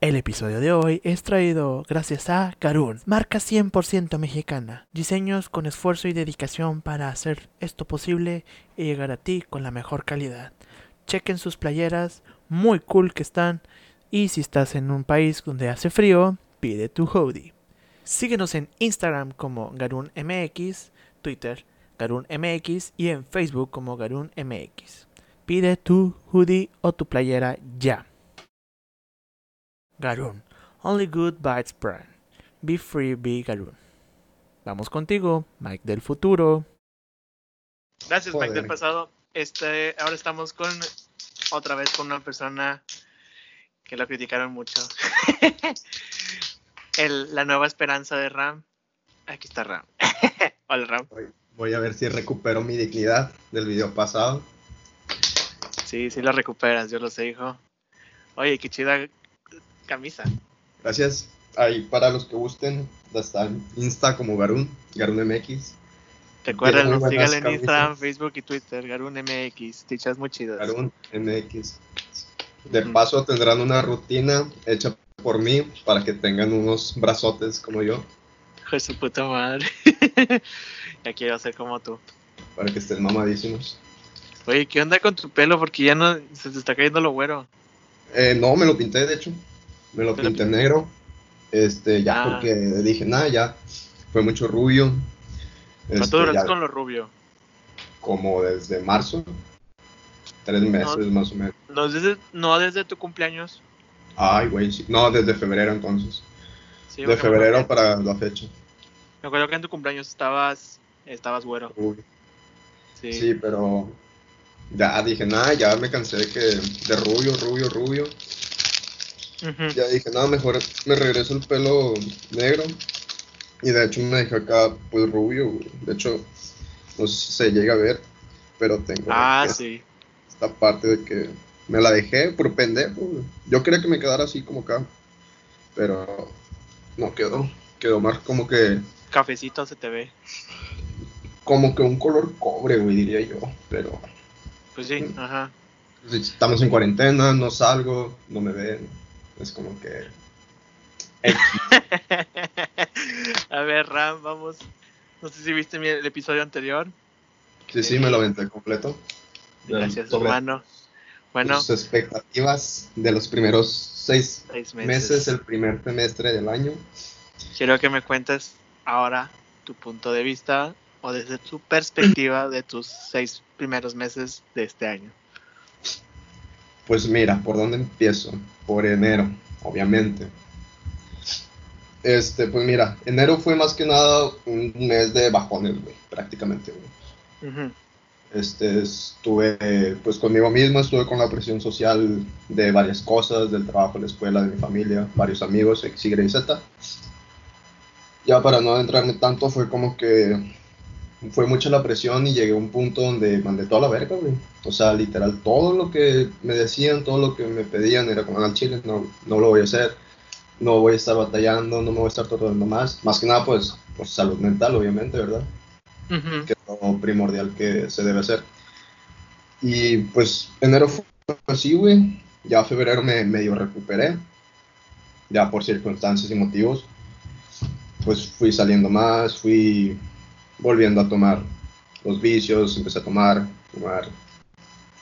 El episodio de hoy es traído gracias a Garun, marca 100% mexicana. Diseños con esfuerzo y dedicación para hacer esto posible y llegar a ti con la mejor calidad. Chequen sus playeras, muy cool que están. Y si estás en un país donde hace frío, pide tu hoodie. Síguenos en Instagram como GarunMX, Twitter GarunMX y en Facebook como GarunMX. Pide tu hoodie o tu playera ya. Garun. Only Good Bites Brand. Be Free, Be Garun. Vamos contigo, Mike del futuro. Gracias, Mike del pasado. Este, ahora estamos con otra vez con una persona que lo criticaron mucho. El, la nueva esperanza de Ram. Aquí está Ram. Hola Ram. Voy, a ver si recupero mi dignidad del video pasado. Sí, sí la recuperas, yo lo sé, hijo. Oye, qué chida camisa. Gracias. Ahí para los que gusten, está en Insta como Garun, Garun MX. Recuerden, síganle en Instagram, Facebook y Twitter, Garun MX, tichas muy chidas. Garun MX. De paso tendrán una rutina hecha por mí para que tengan unos brazotes como yo. Hijo su puta madre. ya quiero ser como tú. Para que estén mamadísimos. Oye, ¿qué onda con tu pelo? Porque ya no se te está cayendo lo güero. Eh, no, me lo pinté de hecho. Me lo pinté negro. Este, ya ah. porque dije, nada, ya fue mucho rubio. ¿Cuánto este, duraste con lo rubio? Como desde marzo. Tres meses más o menos. No desde, no desde tu cumpleaños. Ay, güey, No, desde febrero entonces. de febrero para la fecha. Me acuerdo que en tu cumpleaños estabas, estabas güero. Sí. sí. pero ya dije, nada, ya me cansé de que de rubio, rubio, rubio. Ya dije, nada, mejor me regreso el pelo negro. Y de hecho me dejé acá, pues rubio. De hecho, no se llega a ver, pero tengo ah, sí. esta parte de que me la dejé por pendejo. Yo quería que me quedara así como acá, pero no quedó. Quedó más como que. Cafecito se te ve. Como que un color cobre, güey, diría yo, pero. Pues sí, ajá. Estamos en cuarentena, no salgo, no me ven es como que... a ver, Ram, vamos. No sé si viste el episodio anterior. Sí, sí, me lo aventé completo. Gracias, hermano. Bueno. Sus expectativas de los primeros seis, meses. el primer semestre del año. Quiero que me cuentes ahora tu punto de vista o desde tu perspectiva de tus seis primeros meses de este año. Pues mira, ¿por dónde empiezo? Por enero, obviamente. Este, pues mira, enero fue más que nada un mes de bajones, güey, prácticamente, güey. Este, estuve pues conmigo mismo, estuve con la presión social de varias cosas, del trabajo, la escuela, de mi familia, varios amigos, X, Y, Z. Ya para no adentrarme tanto, fue como que fue mucha la presión y llegué a un punto donde mandé toda la verga, güey. O sea, literal, todo lo que me decían, todo lo que me pedían era como, al chile, no, no lo voy a hacer, no voy a estar batallando, no me voy a estar torturando más. Más que nada, pues, por salud mental, obviamente, ¿verdad? Que es lo primordial que se debe hacer. Y pues, enero fue así, güey. Ya febrero me medio recuperé, ya por circunstancias y motivos. Pues fui saliendo más, fui volviendo a tomar los vicios, empecé a tomar, tomar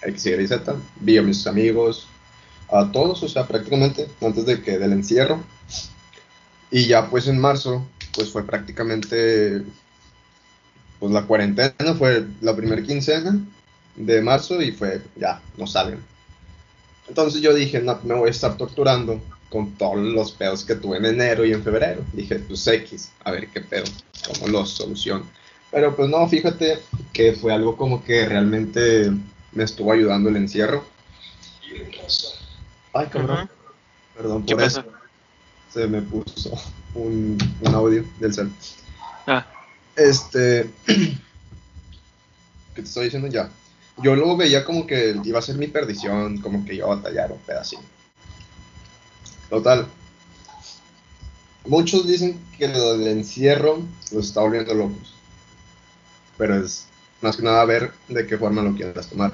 X, Y, Z, vi a mis amigos, a todos, o sea, prácticamente antes de que del encierro. Y ya pues en marzo, pues fue prácticamente, pues la cuarentena fue la primera quincena de marzo y fue, ya, no salen. Entonces yo dije, no, me voy a estar torturando con todos los pedos que tuve en enero y en febrero. Dije, pues X, a ver qué pedo, cómo los soluciono. Pero pues no, fíjate que fue algo como que realmente me estuvo ayudando el encierro. Ay, cabrón. Perdón por eso. Se me puso un, audio del cel. Ah. Este. ¿Qué te estoy diciendo ya? Yo lo veía como que iba a ser mi perdición, como que iba a batallar un pedacito. Total. Muchos dicen que lo del encierro los está volviendo locos pero es más que nada ver de qué forma lo quieras tomar.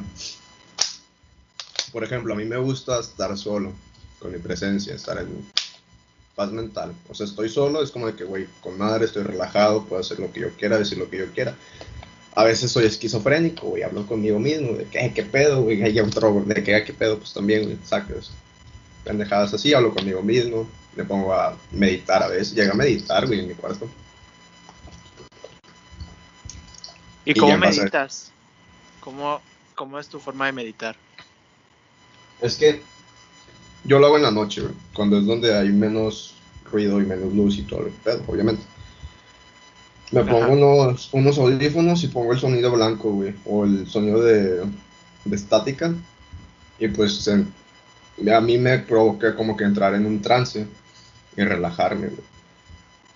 Por ejemplo, a mí me gusta estar solo, con mi presencia, estar en paz mental. O sea, estoy solo, es como de que, güey, con madre, estoy relajado, puedo hacer lo que yo quiera, decir lo que yo quiera. A veces soy esquizofrénico, güey, hablo conmigo mismo, de que, qué pedo, güey, hay otro, de que, qué pedo, pues también, güey, sacas pendejadas así, hablo conmigo mismo, me pongo a meditar a veces, llega a meditar, güey, en mi cuarto. ¿Y, cómo meditas? ¿Cómo, ¿Cómo es tu forma de meditar? Es que yo lo hago en la noche, güey, cuando es donde hay menos ruido y menos luz y todo el pedo, obviamente. Me pongo unos, unos audífonos y pongo el sonido blanco, güey, o el sonido de, de estática. Y pues a mí me provoca como que entrar en un trance y relajarme, güey.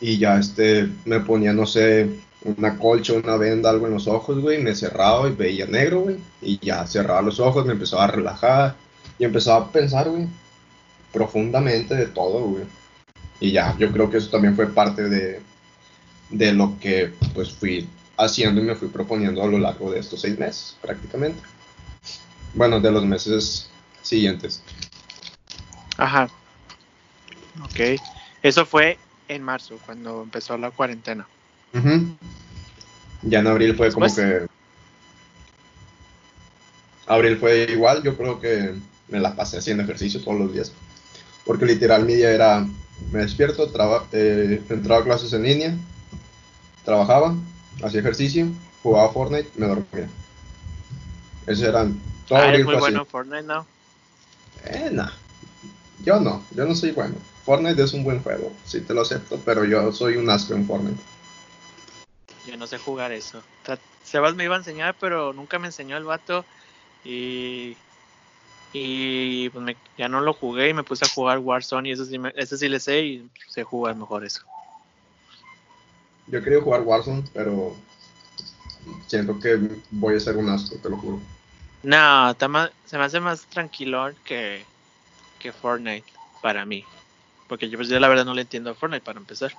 Y ya este, me ponía, no sé, una colcha, una venda, algo en los ojos, güey, me cerraba y veía negro, güey. Y ya cerraba los ojos, me empezaba a relajar y empezaba a pensar, güey, profundamente de todo, güey. Y ya, yo creo que eso también fue parte de, de lo que pues fui haciendo y me fui proponiendo a lo largo de estos seis meses, prácticamente. Bueno, de los meses siguientes. Ajá. Ok. Eso fue en marzo, cuando empezó la cuarentena. Ya en abril fue como que... Abril fue igual, yo creo que me la pasé haciendo ejercicio todos los días. Porque literal mi día era, me despierto, eh, entraba a clases en línea, trabajaba, hacía ejercicio, jugaba Fortnite, me dormía. Esos eran todos ah, muy bueno Fortnite, ¿no? Eh, no. Yo no, yo no soy bueno. Fortnite es un buen juego, sí te lo acepto, pero yo soy un asco en Fortnite. Yo no sé jugar eso. Sebas me iba a enseñar, pero nunca me enseñó el vato. Y. Y pues ya no lo jugué y me puse a jugar Warzone. Y eso sí, me, eso sí le sé y sé jugar mejor eso. Yo quería jugar Warzone, pero siento que voy a ser un asco, te lo juro. No, se me hace más tranquilo que, que Fortnite para mí. Porque yo, pues, yo la verdad no le entiendo a Fortnite para empezar.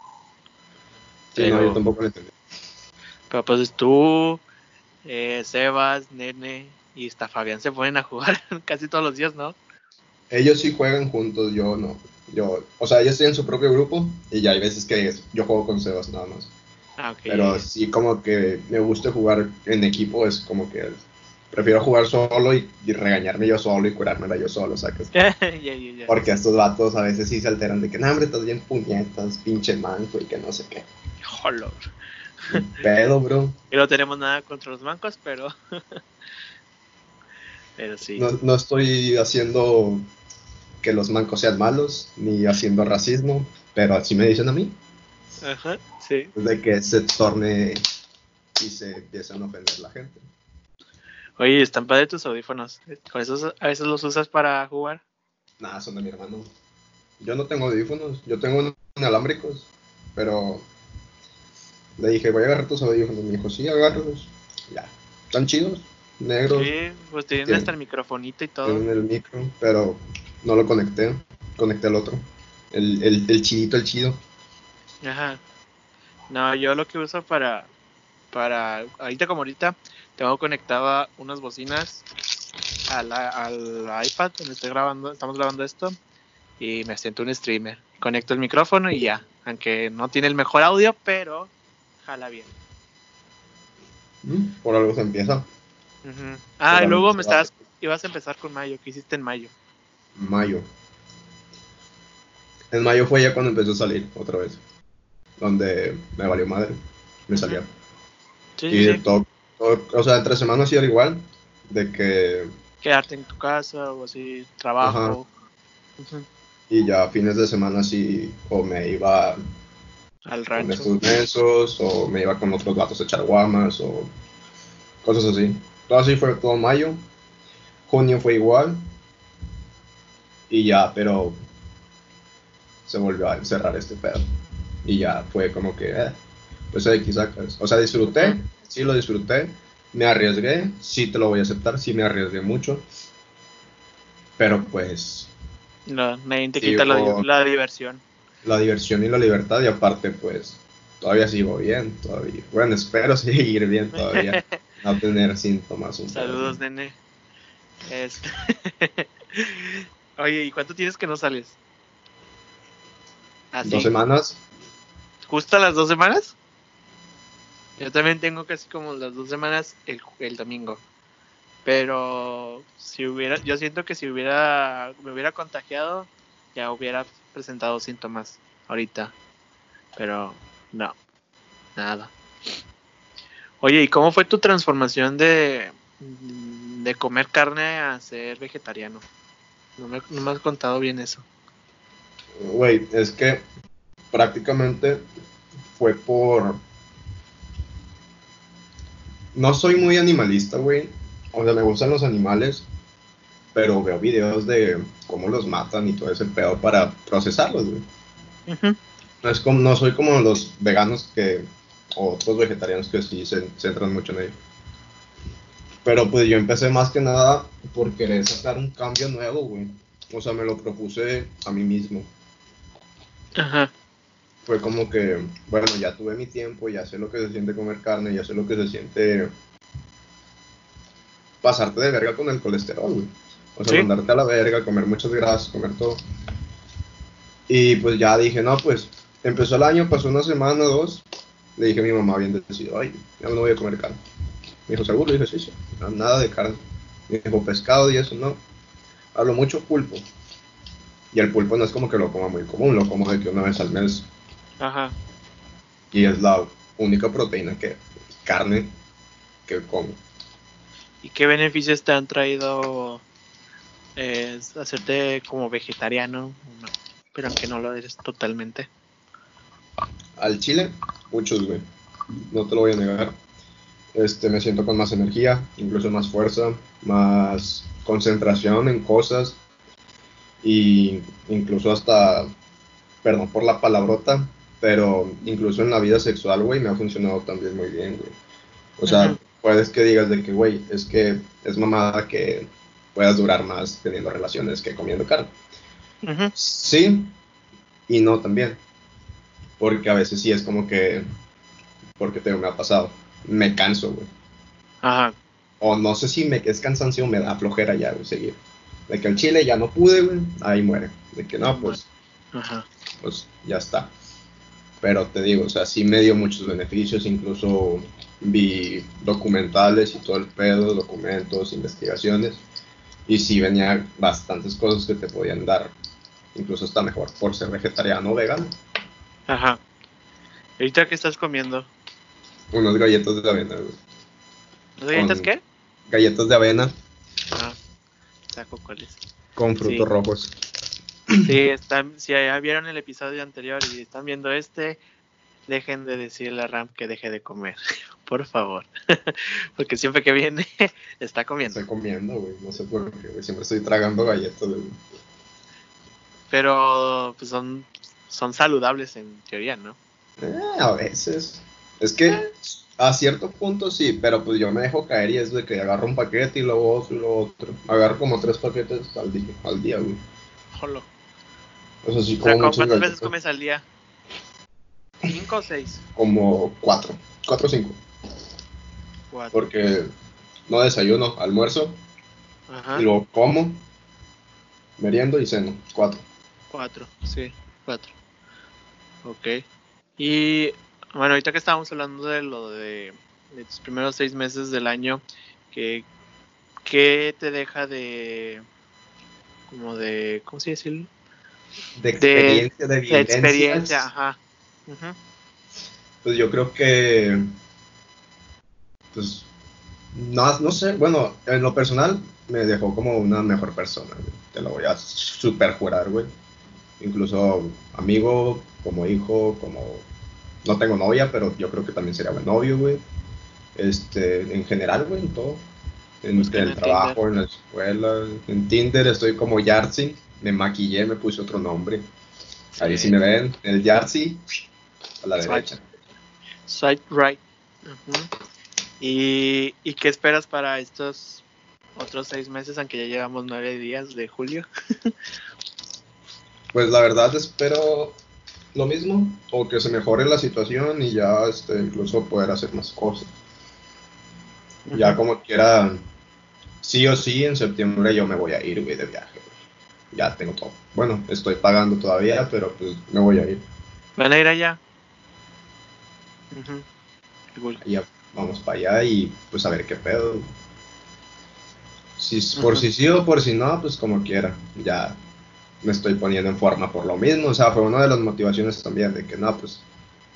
Sí, no, yo tampoco le entiendo. Pero pues tú, eh, Sebas, Nene y hasta Fabián se ponen a jugar casi todos los días, ¿no? Ellos sí juegan juntos, yo no. Yo, o sea, ellos tienen su propio grupo y ya hay veces que yo juego con Sebas nada más. Ah, Pero sí como que me gusta jugar en equipo, es como que prefiero jugar solo y, regañarme yo solo y curármela yo solo, ¿sabes? Porque estos vatos a veces sí se alteran de que, no, hombre, estás bien puñetas, pinche manco y que no sé qué. Jolor. Pedo, bro. Y no tenemos nada contra los mancos, pero... pero sí. No, no estoy haciendo que los mancos sean malos, ni haciendo racismo, pero así me dicen a mí. Ajá, sí. De que se torne y se empiezan a ofender la gente. Oye, están padre tus audífonos. ¿Con esos a veces los usas para jugar? Nada, son de mi hermano. Yo no tengo audífonos, yo tengo unos inalámbricos, pero le dije, voy a agarrar tus audífonos. Me dijo, sí, agárralos. Ya, están chidos, negros. Sí, pues tienen, hasta el microfonito y todo. Tienen el micro, pero no lo conecté, conecté el otro. El, el, el chidito, el chido. Ajá. No, yo lo que uso para, para, ahorita como ahorita, tengo conectada unas bocinas al, al iPad donde estoy grabando, estamos grabando esto y me siento un streamer. Conecto el micrófono y ya, aunque no tiene el mejor audio, pero jala bien. Mm, por algo se empieza. Ah, y luego me estabas, ibas a empezar con mayo, ¿qué hiciste en mayo? Mayo. En mayo fue ya cuando empezó a salir otra vez. Donde me valió madre. Me salía. Sí, y Todo, o sea, entre semanas sí era igual. De que. Quedarte en tu casa o así, trabajo. Y ya fines de semana sí, o me iba al rancho. Con estos o me iba con otros gatos a echar guamas, o cosas así. Todo así fue todo mayo. Junio fue igual. Y ya, pero se volvió a encerrar este pedo. Y ya fue como que, eh, pues X sacas. O sea, disfruté, sí lo disfruté, me arriesgué, sí te lo voy a aceptar, sí me arriesgué mucho. Pero pues. No, nadie te quita la, diversión. La diversión y la libertad, y aparte, pues, todavía sigo bien, todavía. Bueno, espero seguir bien todavía. no tener síntomas. Saludos, nene. Este, Oye, ¿y cuánto tienes que no sales? Dos semanas. ¿Justo las dos semanas? Yo también tengo casi como las dos semanas el, el domingo. Pero si hubiera, yo siento que si hubiera, me hubiera contagiado, ya hubiera presentado síntomas ahorita. Pero no, nada. Oye, ¿y cómo fue tu transformación de, de comer carne a ser vegetariano? No me, no me has contado bien eso. Güey, es que prácticamente fue por... No soy muy animalista, güey. O sea, me gustan los animales, pero veo videos de cómo los matan y todo ese pedo para procesarlos, güey. no, es como, no soy como los veganos que, o otros vegetarianos que sí se centran mucho en ello. Pero pues yo empecé más que nada por querer sacar un cambio nuevo, güey. O sea, me lo propuse a mí mismo. Ajá. Fue como que, bueno, ya tuve mi tiempo, ya sé lo que se siente comer carne, ya sé lo que se siente pasarte de verga con el colesterol, güey. O sea, mandarte a la verga, comer muchas grasas, comer todo. Y pues ya dije, no, pues empezó el año, pasó una semana, dos. Le dije a mi mamá, bien decidido, ay, ya no voy a comer carne. Me dijo, ¿seguro? Le dije, sí, sí, nada de carne. Me dijo, pescado y eso, no. Hablo mucho pulpo. Y el pulpo no es como que lo coma muy común, lo como de que una vez al mes. Ajá. Y es la única proteína que, carne que como. ¿Y qué beneficios te han traído eh, hacerte como vegetariano? pero aunque no lo eres totalmente. Al chile, muchos, güey. No te lo voy a negar. Este, me siento con más energía, incluso más fuerza, más concentración en cosas y incluso hasta, perdón por la palabrota, pero incluso en la vida sexual, güey, me ha funcionado también muy bien, güey. O sea, puedes que digas de que, güey, es que es mamada que puedas durar más teniendo relaciones que comiendo carne. Sí y no también. Porque a veces sí es como que, porque te, me ha pasado, me canso, güey. Ajá. O no sé si me es cansancio o me da flojera ya, güey, seguir. De que el chile ya no pude, güey, ahí muere. De que no, pues, Ajá. pues ya está. Pero te digo, o sea, sí me dio muchos beneficios, incluso vi documentales y todo el pedo, documentos, investigaciones, y sí venía bastantes cosas que te podían dar, incluso está mejor por ser vegetariano o vegano. Ajá. ¿Ahorita qué estás comiendo? Unos galletas de avena. ¿Unas galletas qué? Galletas de avena. Ah, saco cuáles. Con frutos rojos. Sí, están, si ya vieron el episodio anterior y están viendo este, dejen de decirle a Ram que deje de comer, por favor. Porque siempre que viene, está comiendo. Estoy comiendo, güey, no sé por qué, Siempre estoy tragando galletas, güey. Pero, pues son, son saludables en teoría, ¿no? Eh, a veces. Es que a cierto punto sí, pero pues yo me dejo caer y es de que agarro un paquete y luego otro y luego otro. Agarro como tres paquetes al día, al día güey. Jolo. Eso sí, como ¿Cuántas veces comes al día? ¿Cinco o seis? Como cuatro. Cuatro o cinco. Cuatro. Porque no desayuno, almuerzo. Ajá. Y luego como, meriendo y ceno. Cuatro. Cuatro, sí, cuatro. Ok. Y bueno, ahorita que estábamos hablando de lo de, de tus primeros seis meses del año, ¿qué, qué te deja de como de, ¿cómo se dice? De experiencia, de, de, experiencia, ajá. Pues yo creo que, pues, no, no sé, bueno, en lo personal me dejó como una mejor persona, te lo voy a super jurar, güey. Incluso amigo, como hijo, como... No tengo novia, pero yo creo que también sería buen novio, güey. Este, en general, güey, en todo. En, el trabajo, en la escuela, en Tinder estoy como Yarsi me maquillé, me puse otro nombre. Ahí si me ven, el Yarsi, a la derecha. Side right. ¿Y, ¿Y qué esperas para estos otros seis meses, aunque ya llevamos nueve días de julio? pues la verdad espero lo mismo, o que se mejore la situación y ya este, incluso poder hacer más cosas. Ya como quiera, sí o sí, en septiembre yo me voy a ir, güey, de viaje. ya tengo todo. Bueno, estoy pagando todavía, pero pues me voy a ir. ¿Van a ir allá? Ya vamos para allá y pues a ver qué pedo. Si, por si sí o por si no, pues como quiera. Ya me estoy poniendo en forma por lo mismo. O sea, fue una de las motivaciones también de que no, pues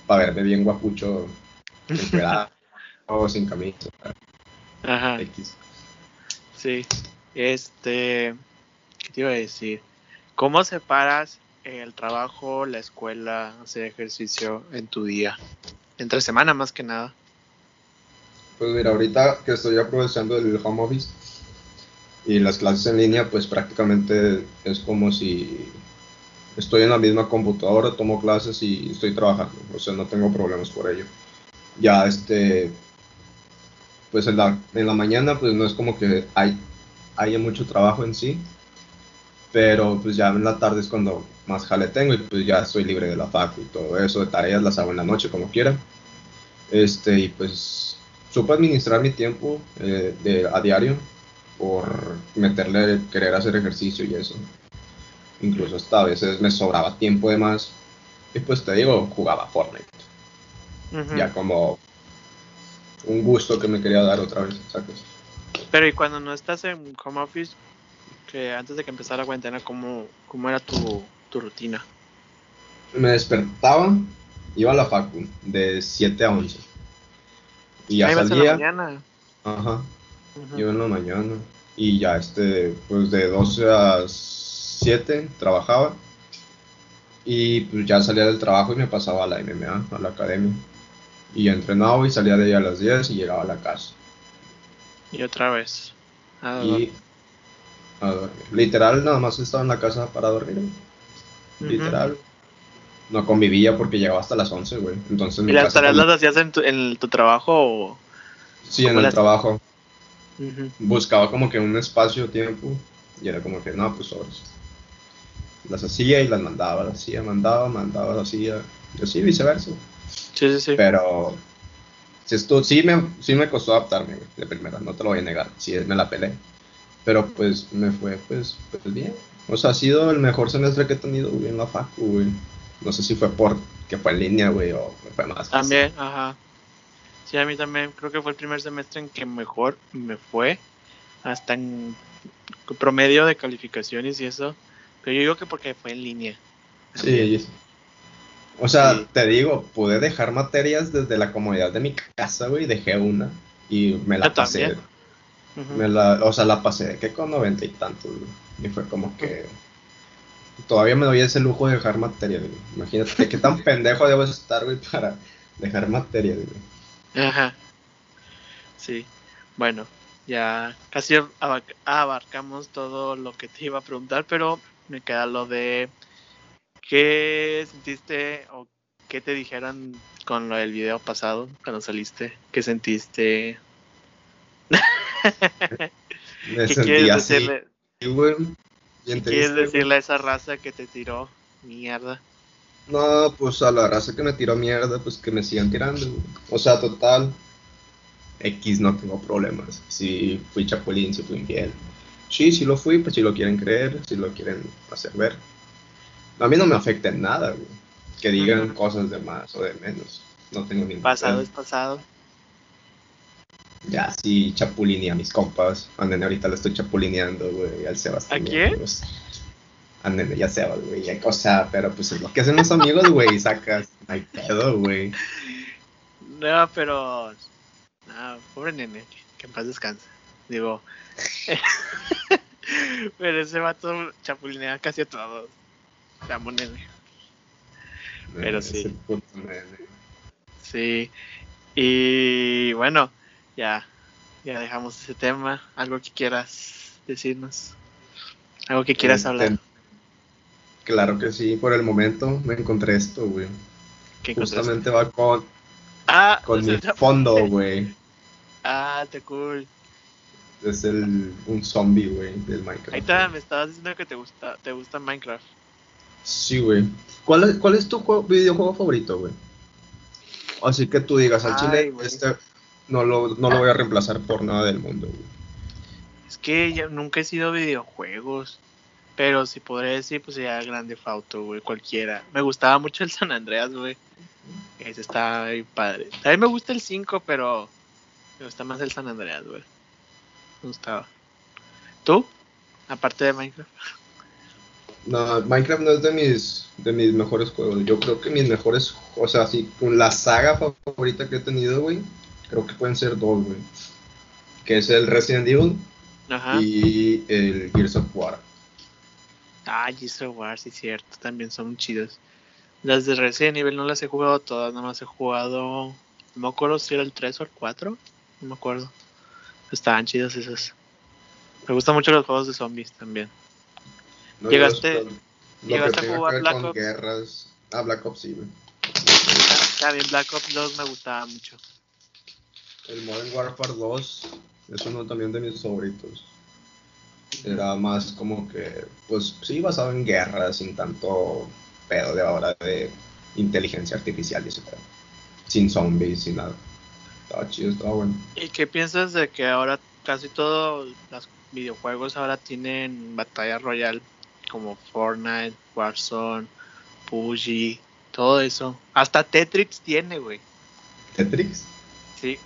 para verme bien guapucho, o sin camisa. Ajá. X. Sí. Este. ¿Qué te iba a decir? ¿Cómo separas el trabajo, la escuela, hacer ejercicio en tu día? Entre semana más que nada. Pues mira, ahorita que estoy aprovechando el home office y las clases en línea, pues prácticamente es como si estoy en la misma computadora, tomo clases y estoy trabajando, o sea, no tengo problemas por ello. Ya este, pues en la, en la mañana pues no es como que hay, haya mucho trabajo en sí, pero pues ya en la tarde es cuando más jale tengo y pues ya estoy libre de la facu y todo eso, de tareas las hago en la noche como quiera. Este, y pues supe administrar mi tiempo eh, de, a diario por meterle querer hacer ejercicio y eso. Incluso hasta a veces me sobraba tiempo de más y pues te digo, jugaba Fortnite. Ya como un gusto que me quería dar otra vez, ¿sabes? Pero y cuando no estás en home office, que antes de que empezara la cuarentena, ¿cómo, cómo era tu, tu rutina? Me despertaba, iba a la facu de 7 a 11. Y ya salía. En la mañana. Ajá. Iba en la mañana. Y ya este, pues de 12 a 7 trabajaba. Y pues ya salía del trabajo y me pasaba a la MMA, a la academia. Y entrenaba y salía de ahí a las 10 y llegaba a la casa. Y otra vez. y a dormir. Literal, nada más estaba en la casa para dormir. Literal. No convivía porque llegaba hasta las 11, güey. Entonces, ¿Y las tareas las hacías en tu, en tu trabajo o...? Sí, en el trabajo. Buscaba como que un espacio, tiempo, y era como que, no, pues sobres. Las hacía y las mandaba, las hacía, mandaba, mandaba, las hacía, y así viceversa. Sí, sí, sí. Pero si esto, sí, me, sí me costó adaptarme, de primera, no te lo voy a negar, sí me la peleé. Pero pues me fue pues, pues bien. O sea, ha sido el mejor semestre que he tenido, en la facu, güey. No sé si fue por que fue en línea, güey, o fue más. También, ajá. Sí, a mí también creo que fue el primer semestre en que mejor me fue. Hasta en promedio de calificaciones y eso. Pero yo digo que porque fue en línea. Sí, o sea, te digo, pude dejar materias desde la comodidad de mi casa, güey, dejé una y me la pasé. Me la, o sea, la pasé que con noventa y tantos, Y fue como que todavía me doy ese lujo de dejar materia, Imagínate qué tan pendejo debo estar, güey, para dejar materia, Ajá. Sí. Bueno, ya casi abarcamos todo lo que te iba a preguntar, pero me queda lo de qué sentiste o qué te dijeron con lo del video pasado cuando saliste, qué sentiste. me sentí así, decirle? ¿Qué quieres decirle a esa raza que te tiró mierda? No, pues a la raza que me tiró mierda, pues que me sigan tirando. O sea, total. X no tengo problemas. Si fui chapulín, si fui infiel. Sí, si lo fui, pues si lo quieren creer, si lo quieren hacer ver. A mí no me afecta en nada, güey. Que digan cosas de más o de menos. No tengo ningún Pasado es pasado. Ya, sí, chapulineé a mis compas. A Nene ahorita le estoy chapulineando, güey, al Sebastián. ¿A quién? A Nene ya Sebas, güey. O sea, pero pues es lo que hacen los amigos, güey. Sacas. No hay pedo, güey. No, pero. No, pobre Nene. Que en paz descanse. Digo. pero ese vato chapulinea casi a todos. Te amo, Nene. Pero sí. Sí. Y bueno ya, ya dejamos ese tema. Algo que quieras decirnos. Algo que quieras hablar. Claro que sí, por el momento me encontré esto, güey. Justamente va con, ah, con mi fondo, güey. Ah, te cool. Es el, un zombie, güey, del Minecraft. Ahí está, me estabas diciendo que te gusta, te gusta Minecraft. Sí, güey. ¿Cuál es, ¿Cuál es tu videojuego favorito, güey? Así que tú digas, al chile, este, no lo, no lo voy a reemplazar por nada del mundo, Es que yo nunca he sido videojuegos. Pero si podría decir, pues sería Grande Fauto, güey, cualquiera. Me gustaba mucho el San Andreas, güey. Ese está muy padre. También me gusta el 5, pero me gusta más el San Andreas, güey. Me gustaba. ¿Tú? Aparte de Minecraft. No, Minecraft no es de mis, de mis mejores juegos. Yo creo que mis mejores, o sea, sí, con la saga favorita que he tenido, güey, creo que pueden ser dos, güey. Que es el Resident Evil Ajá. y el Gears of War. Ah, Gears of War, sí, cierto, también son chidos. Las de Resident Evil no las he jugado todas, nada más he jugado. No me acuerdo si era el 3 o el 4, no me acuerdo. Estaban chidas esas. Me gustan mucho los juegos de zombies también. llegaste, llegaste a jugar Black Ops. Guerras. Ah, Black Ops sí, güey. También Black Ops 2 me gustaba mucho. El Modern Warfare 2 es uno también de mis favoritos. Era más como que, pues sí, basado en guerra, sin tanto pedo de ahora de inteligencia artificial y ese pedo. Sin zombies, sin nada. Estaba chido, estaba bueno. ¿Y qué piensas de que ahora casi todos los videojuegos ahora tienen batalla royal como Fortnite, Warzone, PUBG, todo eso? Hasta Tetris tiene, güey. ¿Tetris? Sí.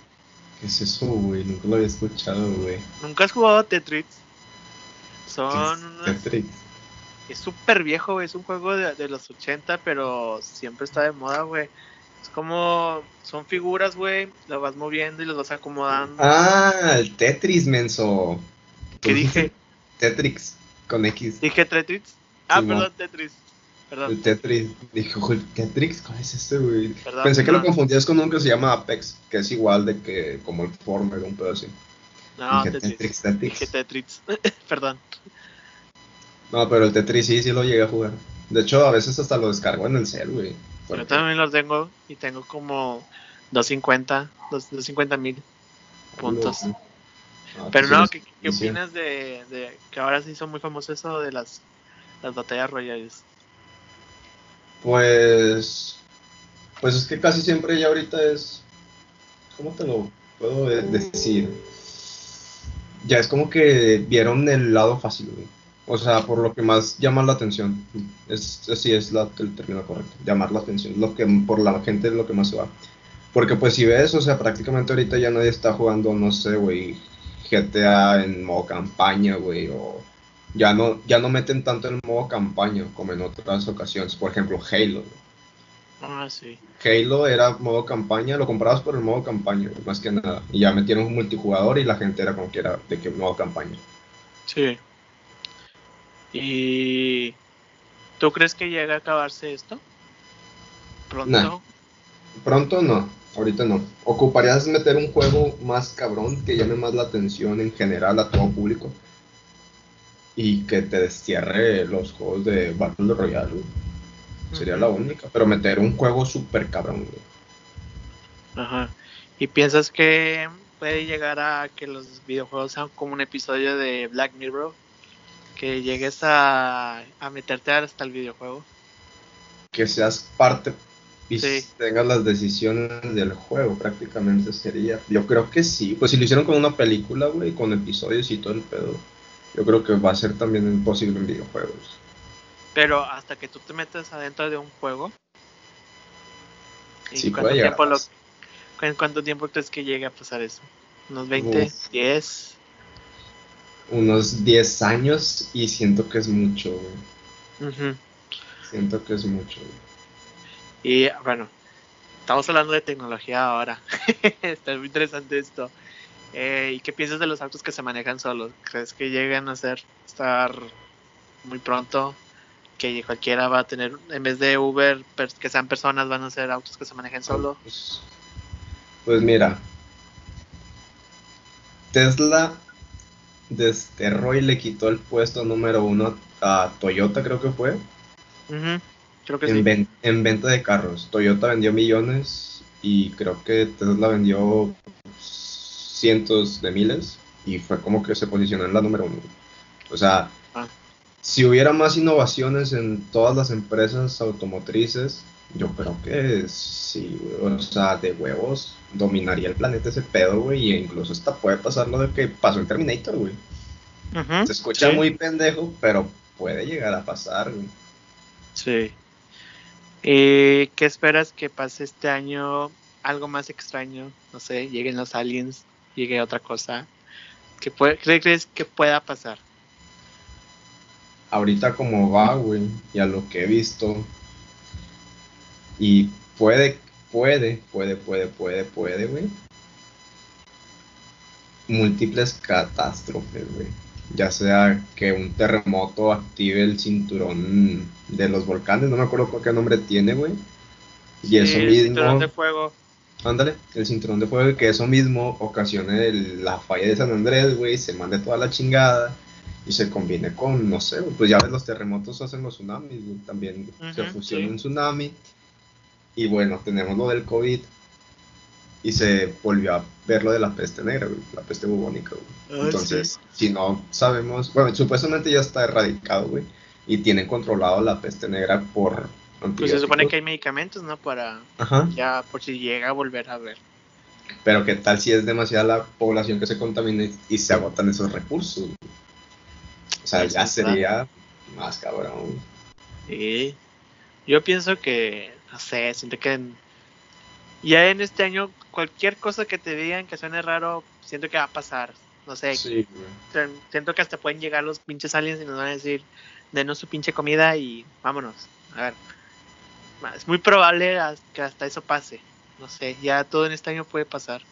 ¿Qué es eso, güey? Nunca lo había escuchado, güey. ¿Nunca has jugado a Tetris? Son Tetris. Es súper viejo, güey. Es un juego de, los 80, pero siempre está de moda, güey. Es como. Son figuras, güey. Las vas moviendo y las vas acomodando. Ah, el Tetris, menso. ¿Qué dije? Tetris, con X. ¿Dije Tetris? Ah, perdón, Tetris. Perdón. El Tetris. Dijo, Tetris, ¿cuál es este, güey? Pensé que lo confundías con uno que se llama Apex, que es igual de que como el Former, un pedo así. No, Dije Tetris. Tetris. Dije Tetris. perdón. No, pero el Tetris sí, sí lo llegué a jugar. De hecho, a veces hasta lo descargo en el cel, güey. Yo también lo tengo y tengo como 250, 250 mil puntos. Ah, pero pues no, ¿qué, ¿qué, opinas de, de, que ahora sí son muy famosos eso de las, las batallas royales? Pues, pues es que casi siempre ya ahorita es, ¿cómo te lo puedo decir? Ya es como que vieron el lado fácil, güey. O sea, por lo que más llama la atención. Es, así es la, el término correcto. Llamar la atención. Lo que por la gente es lo que más se va. Porque pues si ves, o sea, prácticamente ahorita ya nadie está jugando, no sé, güey, GTA en modo campaña, güey, o ya no, ya no meten tanto en modo campaña como en otras ocasiones. Por ejemplo, Halo. Ah, sí. Halo era modo campaña, lo comprabas por el modo campaña, más que nada. Y ya metieron un multijugador y la gente era como que era de que modo campaña. Sí. ¿Y tú crees que llega a acabarse esto? ¿Pronto? Pronto no, ahorita no. Ocuparías meter un juego más cabrón que llame más la atención en general a todo público y que te destierre los juegos de Battle Royale. Sería la única, pero meter un juego súper cabrón. Ajá. ¿Y piensas que puede llegar a que los videojuegos sean como un episodio de Black Mirror? que llegues a, meterte hasta el videojuego. Que seas parte y tengas las decisiones del juego, prácticamente sería. Yo creo que sí. Pues si lo hicieron con una película, güey, con episodios y todo el pedo, yo creo que va a ser también posible en videojuegos. Pero hasta que tú te metas adentro de un juego. ¿En, cuánto, tiempo ¿En cuánto tiempo crees que llegue a pasar eso? ¿Unos 20? ¿10? unos 10 años y siento que es mucho, Siento que es mucho, Y bueno, estamos hablando de tecnología ahora. Está muy interesante esto. Eh, ¿Y qué piensas de los autos que se manejan solos? ¿Crees que lleguen a ser, estar muy pronto? Que cualquiera va a tener, en vez de Uber, que sean personas, van a ser autos que se manejen solo. Pues, pues mira, Tesla desterró y le quitó el puesto número uno a Toyota, creo que fue. Creo que en, sí. en venta de carros. Toyota vendió millones y creo que Tesla vendió cientos de miles y fue como que se posicionó en la número uno. O sea, ah. si hubiera más innovaciones en todas las empresas automotrices, yo creo que sí, o sea, de huevos dominaría el planeta ese pedo, güey, e incluso hasta puede pasar lo de que pasó en Terminator, güey. Se escucha muy pendejo, pero puede llegar a pasar, güey. Sí. ¿Y qué esperas que pase este año? Algo más extraño, no sé, lleguen los aliens, llegue otra cosa. ¿Qué, puede, crees que pueda pasar? Ahorita como va, güey, y a lo que he visto, y puede, puede, puede, puede, puede, puede, güey. Múltiples catástrofes, güey. Ya sea que un terremoto active el cinturón de los volcanes, no me acuerdo qué nombre tiene, güey. Y eso mismo. El cinturón de fuego. Ándale, el cinturón de fuego, que eso mismo ocasione la falla de San Andrés, güey, se mande toda la chingada y se combine con, no sé, pues ya ves, los terremotos hacen los tsunamis, güey, también se fusiona un tsunami y bueno, tenemos lo del COVID. Y se volvió a ver lo de la peste negra, la peste bubónica. Ah, Entonces, si no sabemos, bueno, supuestamente ya está erradicado, güey. Y tienen controlado la peste negra por... Pues se supone que hay medicamentos, ¿no? Para... Ya, por si llega a volver a ver. Pero qué tal si es demasiada la población que se contamina y se agotan esos recursos. O sea, ya sería más cabrón. Sí. Yo pienso que no sé, siento que ya en este año cualquier cosa que te digan que suene raro, siento que va a pasar. No sé. siento que hasta pueden llegar los pinches aliens y nos van a decir, denos su pinche comida y vámonos. A ver. Es muy probable que hasta eso pase. No sé, ya todo en este año puede pasar.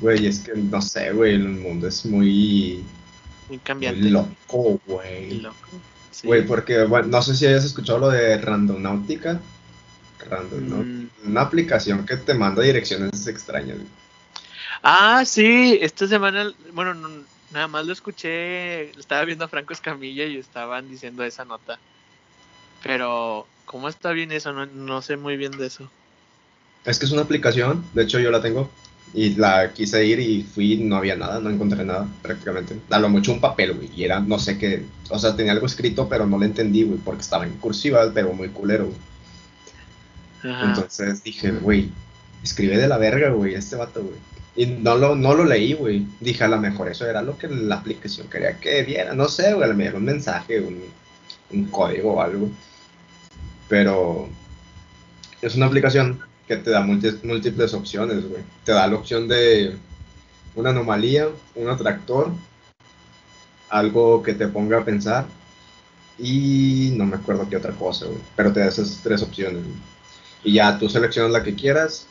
Güey, es que no sé, güey, el mundo es muy. Muy cambiante. Muy loco, güey. Loco. Güey, porque, bueno, no sé si hayas escuchado lo de Randonautica. Random, mm. Una aplicación que te manda direcciones extrañas. Ah, sí, esta semana, bueno, nada más lo escuché, estaba viendo a Franco Escamilla y estaban diciendo esa nota. Pero, ¿cómo está bien eso? No, no sé muy bien de eso. Es que es una aplicación, de hecho yo la tengo, y la quise ir y fui, no había nada, no encontré nada prácticamente. A lo mucho un papel, güey, y era, no sé qué, o sea, tenía algo escrito, pero no lo entendí, güey, porque estaba en cursiva, pero muy culero, Entonces dije, güey, escribe de la verga, güey, este vato, güey. Y no lo, no lo leí, güey. Dije, a lo mejor eso era lo que la aplicación quería que viera. No sé, güey, a lo mejor un mensaje, un, un código o algo. Pero es una aplicación que te da múltiples opciones, güey. Te da la opción de una anomalía, un atractor, algo que te ponga a pensar y no me acuerdo qué otra cosa, güey. Pero te da esas tres opciones, güey. Y ya tú seleccionas la que quieras,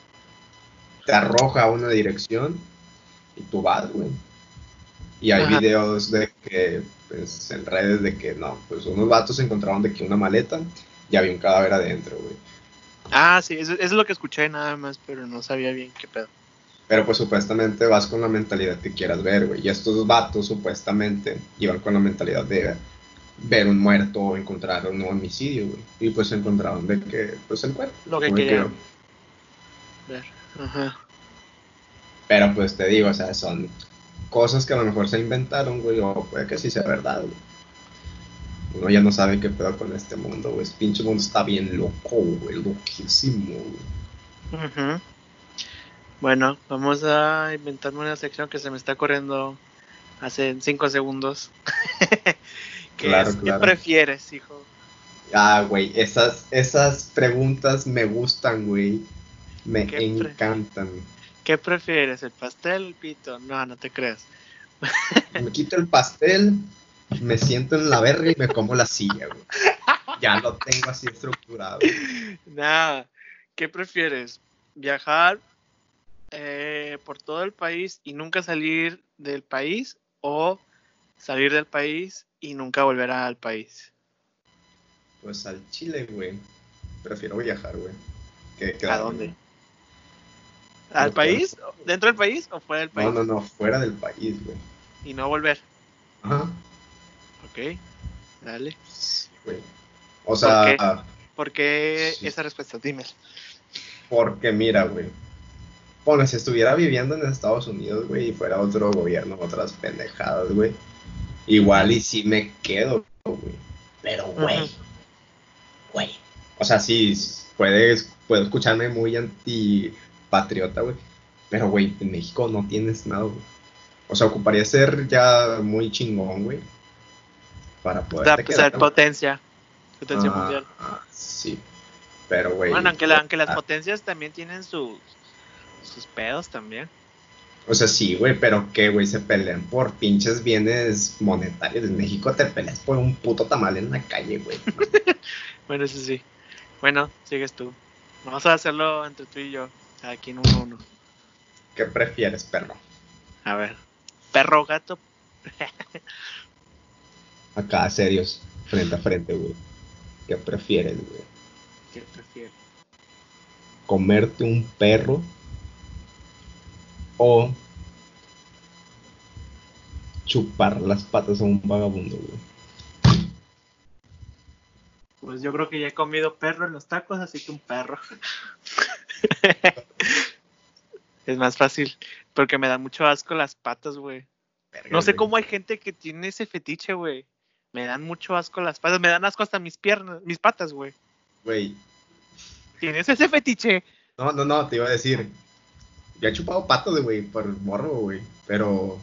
te arroja una dirección y tú vas, güey. Y hay videos de que, pues, en redes de que no, pues unos vatos encontraron de que una maleta y había un cadáver adentro, güey. Ah, sí, eso, es lo que escuché nada más, pero no sabía bien qué pedo. Pero pues supuestamente vas con la mentalidad que quieras ver, güey. Y estos vatos supuestamente iban con la mentalidad de ver un muerto o encontrar un homicidio, güey. Y pues encontraron de que, pues el cuerpo. Lo que querían ver. Ajá. Pero pues te digo, o sea, son cosas que a lo mejor se inventaron, güey, o puede que sí sea verdad, güey uno ya no sabe qué pedo con este mundo, güey. Este pinche mundo está bien loco, güey, loquísimo, güey. Bueno, vamos a inventarme una sección que se me está corriendo hace cinco segundos. claro, ¿Qué prefieres, hijo? Ah, güey, esas, esas preguntas me gustan, güey. Me encantan. ¿Qué prefieres, el pastel o el pito? No, no te creas. me quito el pastel me siento en la verga y me como la silla, güey. Ya lo tengo así estructurado. Nada, ¿qué prefieres? ¿Viajar eh, por todo el país y nunca salir del país o salir del país y nunca volver al país? Pues al Chile, güey. Prefiero viajar, güey. ¿A dónde? ¿Al país? ¿Dentro del país o fuera del país? No, no, no, fuera del país, güey. Y no volver. Ajá. Ok, dale. O sea... ¿Por qué, esa respuesta? Dime. Porque mira, güey. Bueno, si estuviera viviendo en Estados Unidos, güey, y fuera otro gobierno, otras pendejadas, güey. Igual y si me quedo, güey. Pero, güey. Güey. O sea, sí, puedes, puedo escucharme muy antipatriota, güey. Pero, güey, en México no tienes nada, güey. O sea, ocuparía ser ya muy chingón, güey para poder. Pues, potencia. Potencia ah, mundial. sí. Pero, güey. Bueno, aunque, aunque las ah. potencias también tienen sus, sus pedos también. O sea, sí, güey, pero ¿qué, güey? Se pelean por pinches bienes monetarios. En México te peleas por un puto tamal en la calle, güey. bueno, eso sí. Bueno, sigues tú. Vamos a hacerlo entre tú y yo, aquí en uno uno. ¿Qué prefieres, perro? A ver. Perro gato. Acá, serios, frente a frente, güey. ¿Qué prefieres, güey? ¿Qué prefieres? ¿Comerte un perro o chupar las patas a un vagabundo, güey. Pues yo creo que ya he comido perro en los tacos, así que un perro. es más fácil, porque me da mucho asco las patas, güey. No sé cómo hay gente que tiene ese fetiche, güey. Me dan mucho asco las patas, me dan asco hasta mis piernas, mis patas, güey. Güey. ¿Tienes ese fetiche? No, no, no, te iba a decir, ya he chupado patos, güey, por morro, güey. Pero.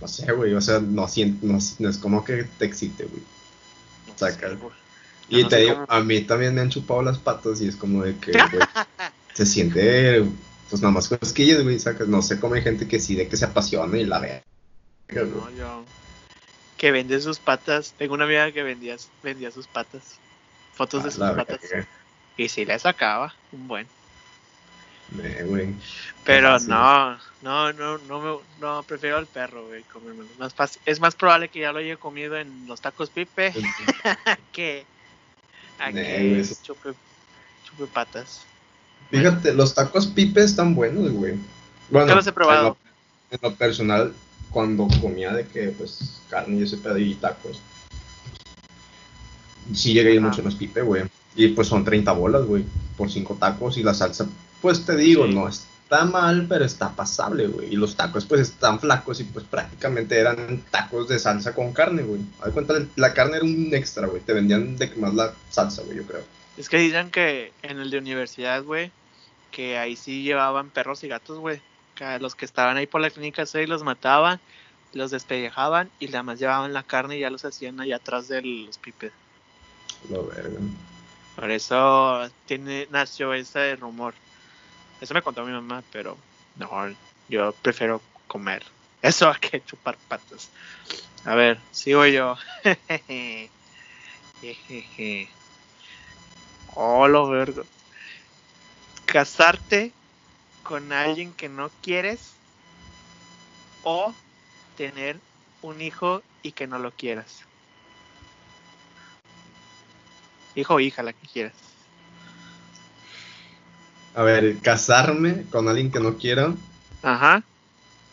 No sé, güey. O sea, no, siento, no, es como que te excite, güey. Saca. y te digo, a mí también me han chupado las patas y es como de que, güey, se siente, pues nada más cosquillas, güey, sacas. No sé cómo hay gente que sí, de que se apasiona y la ve. No, yo. Que vende sus patas. Tengo una amiga que vendía, vendía sus patas. Fotos de sus patas. Y sí le sacaba un buen. Pero no, no, no, no, me, no, prefiero al perro, güey, Más fácil. Es más probable que ya lo haya comido en los tacos pipe que a que chupe, chupe, patas. Fíjate, los tacos pipe están buenos, güey. Bueno, los he probado. En lo, personal, cuando comía de que, pues, carne y ese pedo y tacos, sí llegué a ir mucho en los pipe, güey. Y pues son 30 bolas, güey, por 5 tacos y la salsa pues te digo, no está mal, pero está pasable, güey. Y los tacos, pues están flacos y pues prácticamente eran tacos de salsa con carne, güey. A cuenta, la carne era un extra, güey. Te vendían de que más la salsa, güey, yo creo. Es que dicen que en el de universidad, güey, que ahí sí llevaban perros y gatos, güey. Los que estaban ahí por la clínica C los mataban, los despellejaban y nada más llevaban la carne y ya los hacían ahí atrás de los pipes. Lo verga. Por eso tiene, nació ese rumor. Eso me contó mi mamá, pero no, yo prefiero comer. Eso a que chupar patas. A ver, sigo yo. oh, lo vergo. Casarte con alguien que no quieres o tener un hijo y que no lo quieras. Hijo o hija, la que quieras. A ver, casarme con alguien que no quiero. Ajá.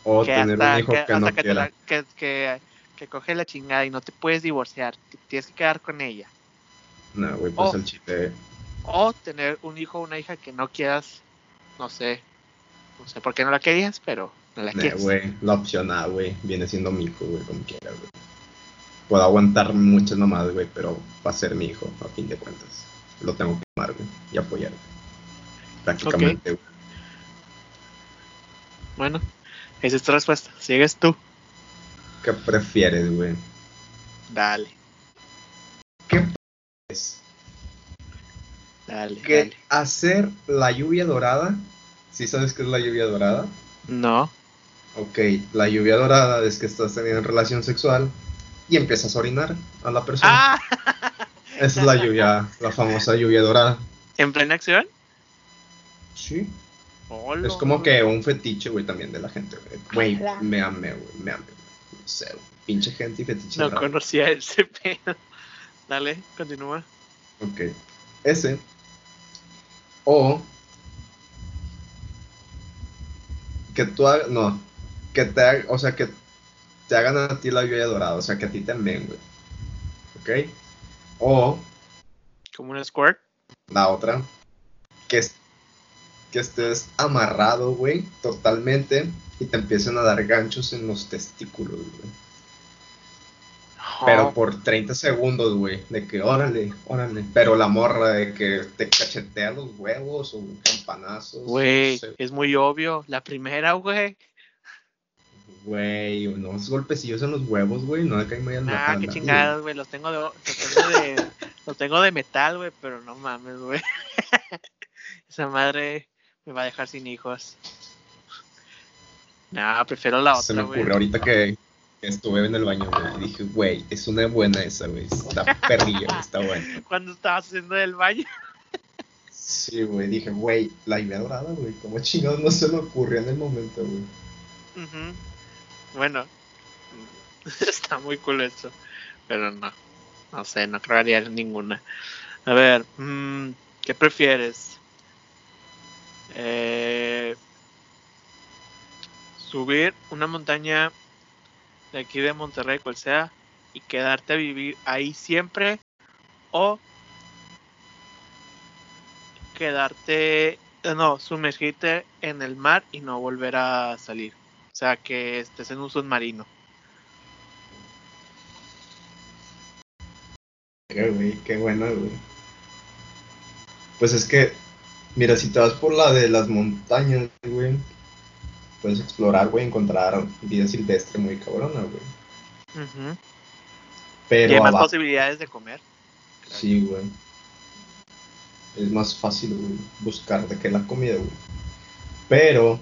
O tener un hijo que, no que quiera. que, que, coge la chingada y no te puedes divorciar. tienes que quedar con ella. No, güey, pues el chiste. O tener un hijo o una hija que no quieras. No sé. No sé por qué no la querías, pero no la quieres. güey, la opción A, güey, viene siendo mi hijo, güey, como quiera, güey. Puedo aguantar muchas mamadas, güey, pero va a ser mi hijo, a fin de cuentas. Lo tengo que amar, güey, y apoyar prácticamente. Bueno, esa es tu respuesta. Sigues tú. ¿Qué prefieres, güey? Dale. ¿Qué prefieres? Dale, ¿Que hacer la lluvia dorada? ¿Sí sabes qué es la lluvia dorada? No. Ok, la lluvia dorada es que estás teniendo relación sexual y empiezas a orinar a la persona. Ah. Esa es la lluvia, la famosa lluvia dorada. ¿En plena acción? Sí. es como que un fetiche, güey, también de la gente, güey. me amé, güey, me amé. No sé, pinche gente y fetiche. No conocía ese pedo. Dale, continúa. Ok. Ese. O. Que tú hagas. No. Que te. O sea, que te hagan a ti la lluvia dorada. O sea, que a ti también, güey. ¿Ok? O. Como un squirt. La otra. Que que estés amarrado, güey, totalmente, y te empiecen a dar ganchos en los testículos, güey. Pero por 30 segundos, güey, de que órale, órale. Pero la morra de que te cachetea los huevos o campanazos. Güey, es muy obvio. La primera, güey. Güey, unos golpecillos en los huevos, güey, no acá me Ah, qué chingados, güey, los tengo de, los tengo de, los tengo de metal, güey, pero no mames, güey. Esa madre me va a dejar sin hijos. Nah, prefiero la otra, Se me ocurrió ahorita que, estuve en el baño, güey, y dije, güey, es una buena esa, güey, está perrilla, está buena. Cuando estabas haciendo el baño. Sí, güey, dije, güey, la idea dorada, güey, como chingados no se me ocurrió en el momento, güey. Bueno, está muy cool eso, pero no, no sé, no crearía ninguna. A ver, mm, ¿qué prefieres? Eh, subir una montaña de aquí de Monterrey, cual sea, y quedarte a vivir ahí siempre, o quedarte, no, sumergirte en el mar y no volver a salir. O sea, que estés en un submarino. Güey, qué buena, güey. Pues es que, mira, si te vas por la de las montañas, güey, puedes explorar, güey, encontrar vida silvestre muy cabrona, güey. Pero y hay más posibilidades de comer. Sí, güey. Es más fácil, güey, buscar de qué la comida, güey. Pero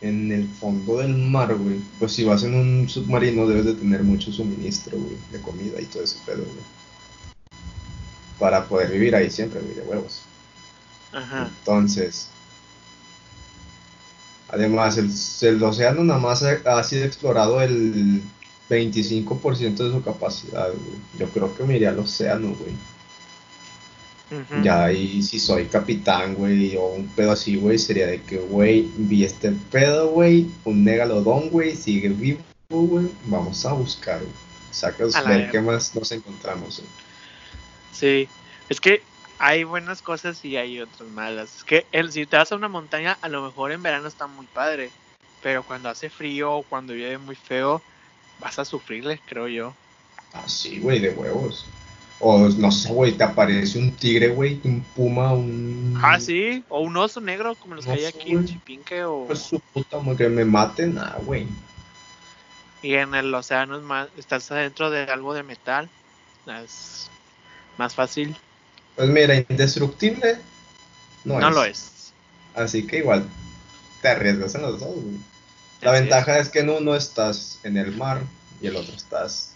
en el fondo del mar, güey, pues si vas en un submarino debes de tener mucho suministro, güey, de comida y todo ese pedo, güey. Para poder vivir ahí siempre, güey, de huevos. Ajá. Entonces, además, el, el océano nada más ha, sido explorado el 25% de su capacidad, güey. Yo creo que me iría al océano, güey. Ya ahí si soy capitán, güey, o un pedo así, güey, sería de que, güey, vi este pedo, güey, un megalodón, güey, sigue vivo, güey, vamos a buscar, güey. Sacas, ver qué más nos encontramos, güey. Sí, es que hay buenas cosas y hay otras malas. Es que el, si te vas a una montaña, a lo mejor en verano está muy padre, pero cuando hace frío o cuando llueve muy feo, vas a sufrirles, creo yo. Ah, sí, güey, de huevos. O no sé, güey, te aparece un tigre, güey, un puma, un. Ah, sí, o un oso negro como los que hay aquí en Chipinque o. Pues su puta, que me maten, ah, güey. Y en el océano es más, estás adentro de algo de metal, es más fácil. Pues mira, indestructible no, no lo es. Así que igual te arriesgas en los dos, güey. La ventaja es. es que en uno estás en el mar y el otro estás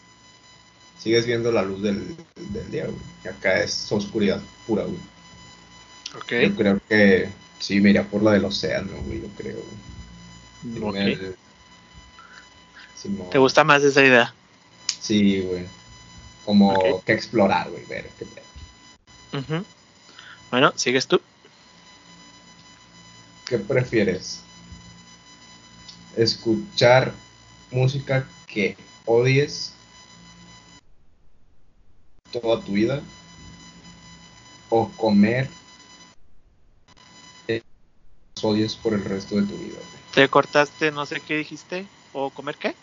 sigues viendo la luz del, día, güey. Y acá es oscuridad pura, güey. Ok. Yo creo que sí, me iría por la del océano, güey, yo creo. Okay. ¿Te gusta más esa idea? Sí, güey. Como que explorar, güey, ver qué Bueno, ¿sigues tú? ¿Qué prefieres? ¿Escuchar música que odies toda tu vida o comer odies por el resto de tu vida. Te cortaste, no sé qué dijiste, o comer qué?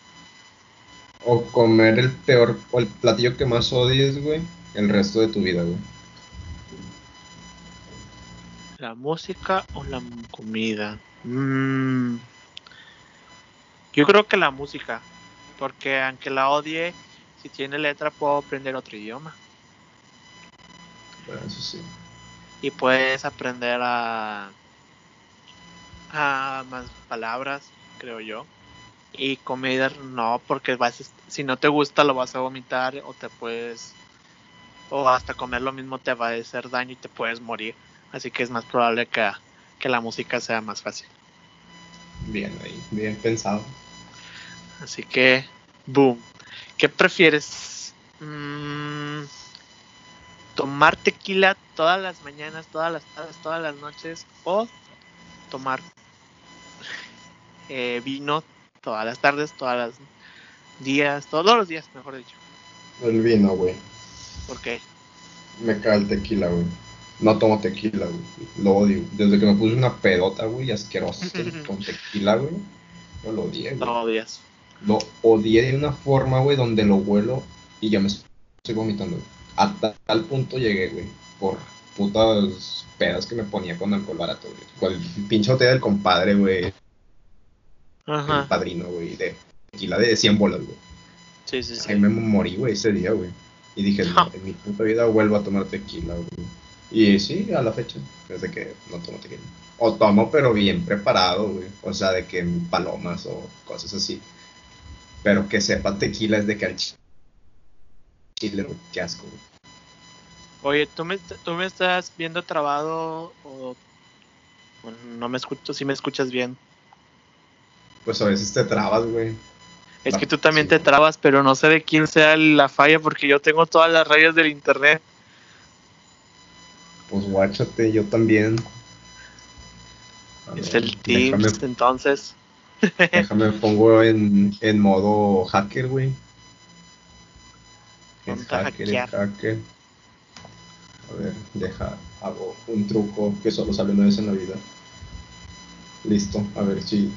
O comer el peor, o el platillo que más odies, güey, el resto de tu vida, güey. La música o la comida. Mm. Yo creo que la música, porque aunque la odie, si tiene letra puedo aprender otro idioma. Bueno, eso sí. Y puedes aprender a, a más palabras, creo yo. Y comida no, porque vas, si no te gusta lo vas a vomitar o te puedes, o hasta comer lo mismo te va a hacer daño y te puedes morir. Así que es más probable que, que la música sea más fácil. Bien ahí, bien pensado. Así que, boom. ¿Qué prefieres? Mm, ¿Tomar tequila todas las mañanas, todas las tardes, todas las noches? ¿O tomar eh, vino todas las tardes, todas las días, todos los días, mejor dicho? El vino, güey. ¿Por qué? Me cae el tequila, güey. No tomo tequila, güey. Lo odio. Desde que me puse una pedota, güey, asquerosa con tequila, güey. Yo lo odié, güey. Lo odias lo odié de una forma, güey, donde lo vuelo y ya me estoy vomitando. A tal punto llegué, güey, por putas pedas que me ponía con alcohol barato, güey. Con el pinche hotel del compadre, güey. el padrino, güey, de tequila de 100 bolas, güey. Sí, sí, sí. Ahí me morí, güey, ese día, güey. Y dije, no, en mi puta vida vuelvo a tomar tequila, güey. Y sí, a la fecha, desde que no tomo tequila. O tomo, pero bien preparado, güey. O sea, de que palomas o cosas así. Pero que sepa tequila es de que al chile, güey, qué asco, güey. Oye, ¿tú me, ¿tú me estás viendo trabado o no me escucho? Si me escuchas bien. Pues a veces te trabas, güey. Es que tú también te trabas, pero no sé de quién sea la falla porque yo tengo todas las rayas del internet. Guáchate, yo también. es el Teams, entonces. déjame pongo en, en modo hacker, güey. Es hacker, es hacker. A ver, deja, hago un truco que solo sale una vez en la vida. Listo, a ver si.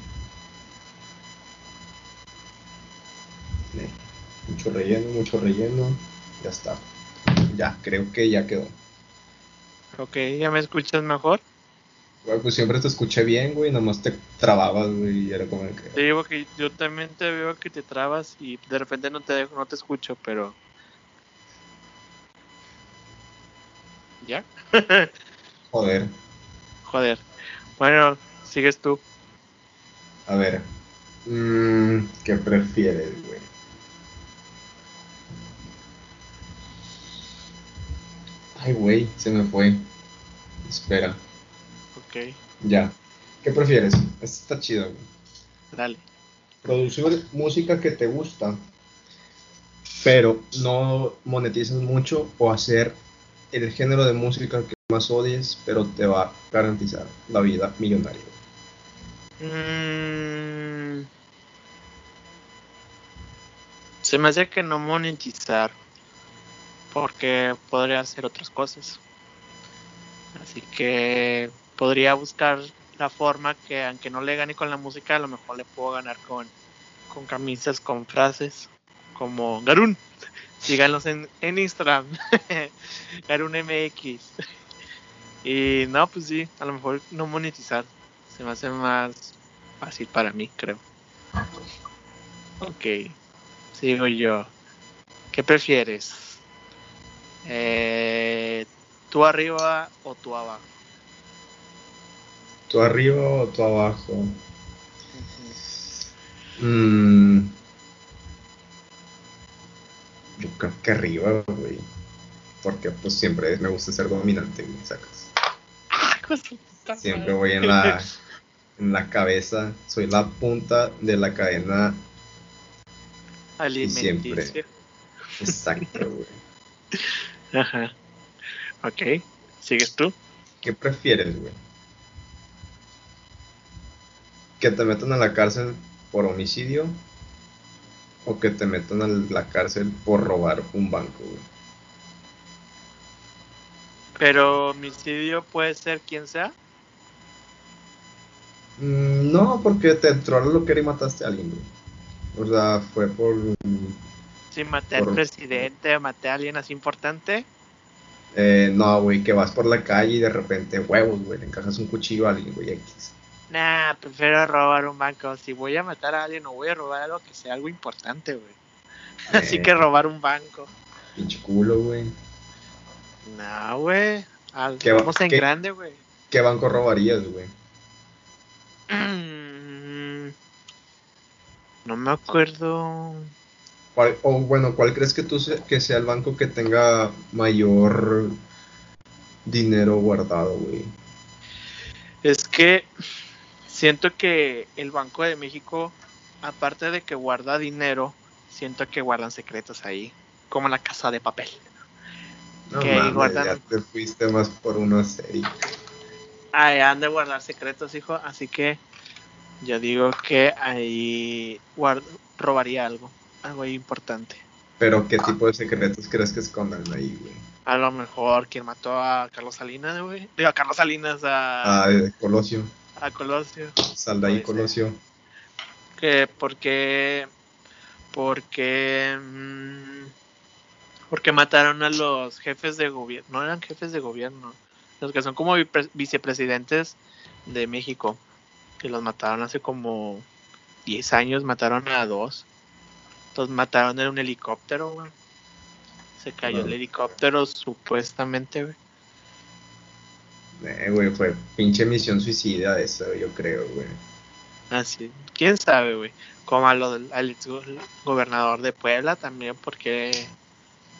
Mucho relleno, mucho relleno. Ya está. Ya, creo que ya quedó. Ok, ¿ya me escuchas mejor? pues siempre te escuché bien, güey, nomás te trababas, güey, y era como que... Te digo que yo también te veo que te trabas y de repente no te dejo, no te escucho, pero... ¿Ya? Joder. Joder. Bueno, sigues tú. A ver. Mmm, ¿Qué prefieres, güey? Ay, güey, se me fue. Espera. Ok. Ya. ¿Qué prefieres? Esto está chido, güey. Dale. Producir música que te gusta, pero no monetizas mucho, o hacer el género de música que más odies, pero te va a garantizar la vida millonaria. Mm. Se me hace que no monetizar, porque podría hacer otras cosas. Así que podría buscar la forma que, aunque no le gane con la música, a lo mejor le puedo ganar con, con camisas, con frases, como Garun. Síganlos en, en Instagram. Garun MX. y no, pues sí, a lo mejor no monetizar. Se me hace más fácil para mí, creo. Ok. Sigo yo. ¿Qué prefieres? Eh, ¿Tú arriba o tú abajo? ¿Tú arriba o tú abajo? Mm. yo creo que arriba, güey. Porque pues siempre me gusta ser dominante, güey, sacas. Siempre voy en la, en la cabeza, soy la punta de la cadena. Y siempre. Exacto, güey. Ajá. Ok. ¿Sigues tú? ¿Qué prefieres, güey? ¿Que te metan a la cárcel por homicidio? ¿O que te metan a la cárcel por robar un banco, güey? Pero homicidio puede ser quien sea. Mm, no, porque te entró a lo que y mataste a alguien, güey. O sea, fue por. Si maté al presidente, maté a alguien así importante. Eh, no, güey, que vas por la calle y de repente, huevos, güey, le encajas un cuchillo a alguien, güey, X. Nah, prefiero robar un banco. Si voy a matar a alguien, no voy a robar algo que sea algo importante, güey. Así que robar un banco. Pinche culo, güey. No, güey. Vamos en grande, güey. ¿Qué banco robarías, güey? Mm, no me acuerdo. O bueno, ¿cuál crees que tú que sea el banco que tenga mayor dinero guardado, güey? Es que siento que el Banco de México, aparte de que guarda dinero, siento que guardan secretos ahí, como la casa de papel. No mames, ya te fuiste más por una serie. Ahí han de guardar secretos, hijo, así que yo digo que ahí robaría algo, algo importante. Pero ¿qué tipo de secretos crees que escondan ahí, güey? A lo mejor quien mató a Carlos Salinas, güey. Digo, a Carlos Salinas, a... Ah, Colosio. A Colosio. Salda ahí Colosio. Que porque... Porque... Mmm, porque mataron a los jefes de gobierno, no eran jefes de gobierno, los que son como vicepresidentes de México, que los mataron hace como 10 años mataron a dos. Entonces mataron en un helicóptero, güey. Se cayó el helicóptero supuestamente, güey. Eh, güey, fue pinche misión suicida eso, yo creo, güey. Ah, sí. ¿Quién sabe, güey? Como a lo, al ex gobernador de Puebla también, porque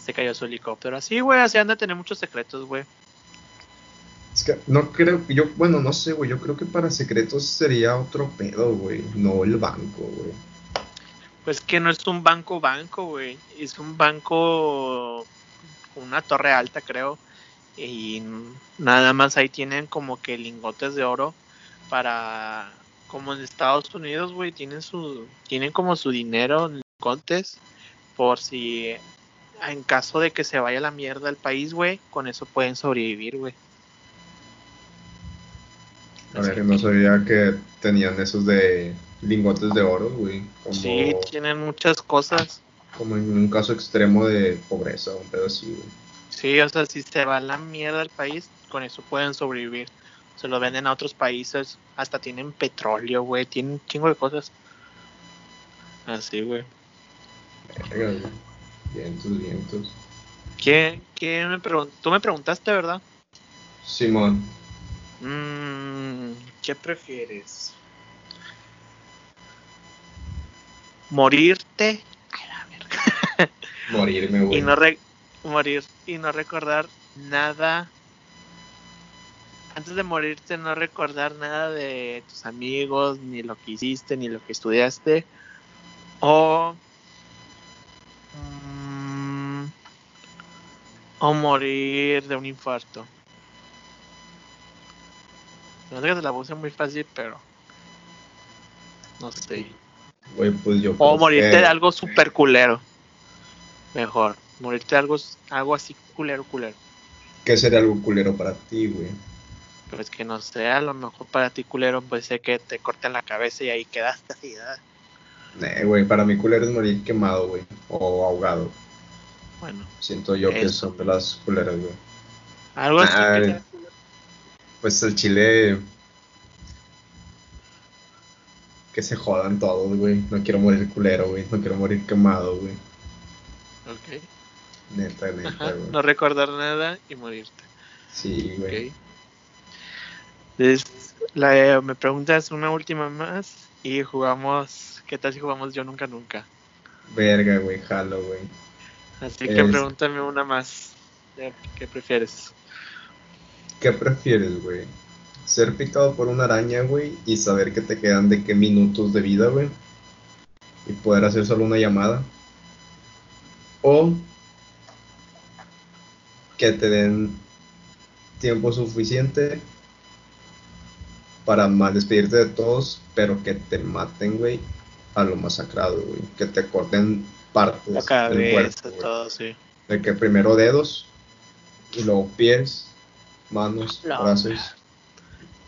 se cayó su helicóptero. Así, güey, así anda a tener muchos secretos, güey. Es que no creo, yo, bueno, no sé, güey, yo creo que para secretos sería otro pedo, güey, no el banco, güey. Pues que no es un banco banco, güey, es un banco, una torre alta, creo, y nada más ahí tienen como que lingotes de oro para, como en Estados Unidos, güey, tienen su, tienen como su dinero en lingotes por si en caso de que se vaya la mierda el país, güey, con eso pueden sobrevivir, güey. A ver, no sabía que tenían esos de lingotes de oro, güey. sí, tienen muchas cosas. Como en un caso extremo de pobreza, un pedo así, güey. Sí, o sea, si se va la mierda al país, con eso pueden sobrevivir. Se lo venden a otros países, hasta tienen petróleo, güey, tienen un chingo de cosas. Así, güey. Vientos, vientos. ¿Qué, qué me? Tú me preguntaste, ¿verdad? Simón. Mm, ¿Qué prefieres? ¿Morirte? Morirme, güey. Y no morir y no recordar nada. Antes de morirte, no recordar nada de tus amigos, ni lo que hiciste, ni lo que estudiaste. O. Mm, o morir de un infarto. No sé que te la puse muy fácil, pero. No sé. Pues yo o morirte de algo super culero. Mejor. Morirte de algo, algo así culero, culero. ¿Qué sería algo culero para ti, güey? Pues que no sé, a lo mejor para ti culero puede ser que te corten la cabeza y ahí quedaste así, Eh, güey, para mí culero es morir quemado, güey. O ahogado. Bueno. Siento yo que son de las culeras, güey. Algo así. que pues el chile. Que se jodan todos, güey. No quiero morir culero, güey. No quiero morir quemado, güey. Ok. Neta, neta, güey. No recordar nada y morirte. Sí, güey. Ok. Entonces, la, me preguntas una última más y jugamos. ¿Qué tal si jugamos Yo Nunca Nunca? Verga, güey, jalo, güey. Así que pregúntame una más. ¿Qué prefieres? ¿Qué prefieres, güey? ¿Ser picado por una araña, güey, y saber que te quedan de qué minutos de vida, güey? Y poder hacer solo una llamada. O que te den tiempo suficiente para más despedirte de todos, pero que te maten, güey, a lo masacrado, güey. Que te corten partes del cuerpo. Todo, sí. De que primero dedos y luego pies manos, brazos.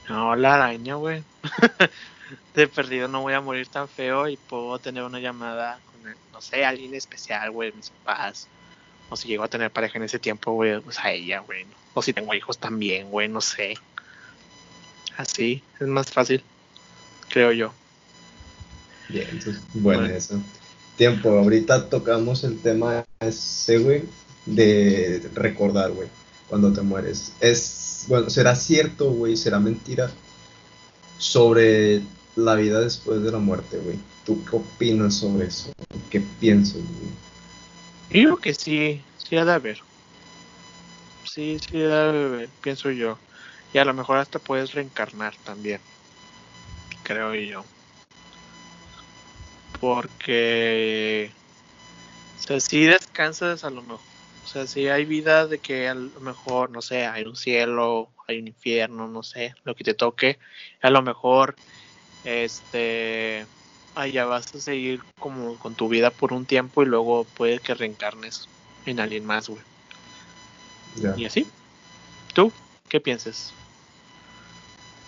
No, la araña, güey. de perdido no voy a morir tan feo y puedo tener una llamada con, no sé, alguien especial, güey, mis papás. O si llego a tener pareja en ese tiempo, güey, pues a ella, güey. O si tengo hijos también, güey, no sé. Así, es más fácil, creo yo. Bien, entonces, bueno, eso. Tiempo, ahorita tocamos el tema ese, güey, de recordar, güey cuando te mueres. Es, bueno, será cierto, güey, será mentira sobre la vida después de la muerte, güey. ¿Tú qué opinas sobre eso? ¿Qué piensas, güey? Yo que sí, sí ha de haber. Sí, sí ha de haber, pienso yo. Y a lo mejor hasta puedes reencarnar también. Creo yo. Porque... O sea, si descansas a lo mejor o sea, si hay vida de que a lo mejor, no sé, hay un cielo, hay un infierno, no sé, lo que te toque, a lo mejor, este, allá vas a seguir como con tu vida por un tiempo y luego puede que reencarnes en alguien más, güey. Y así. ¿Tú qué piensas?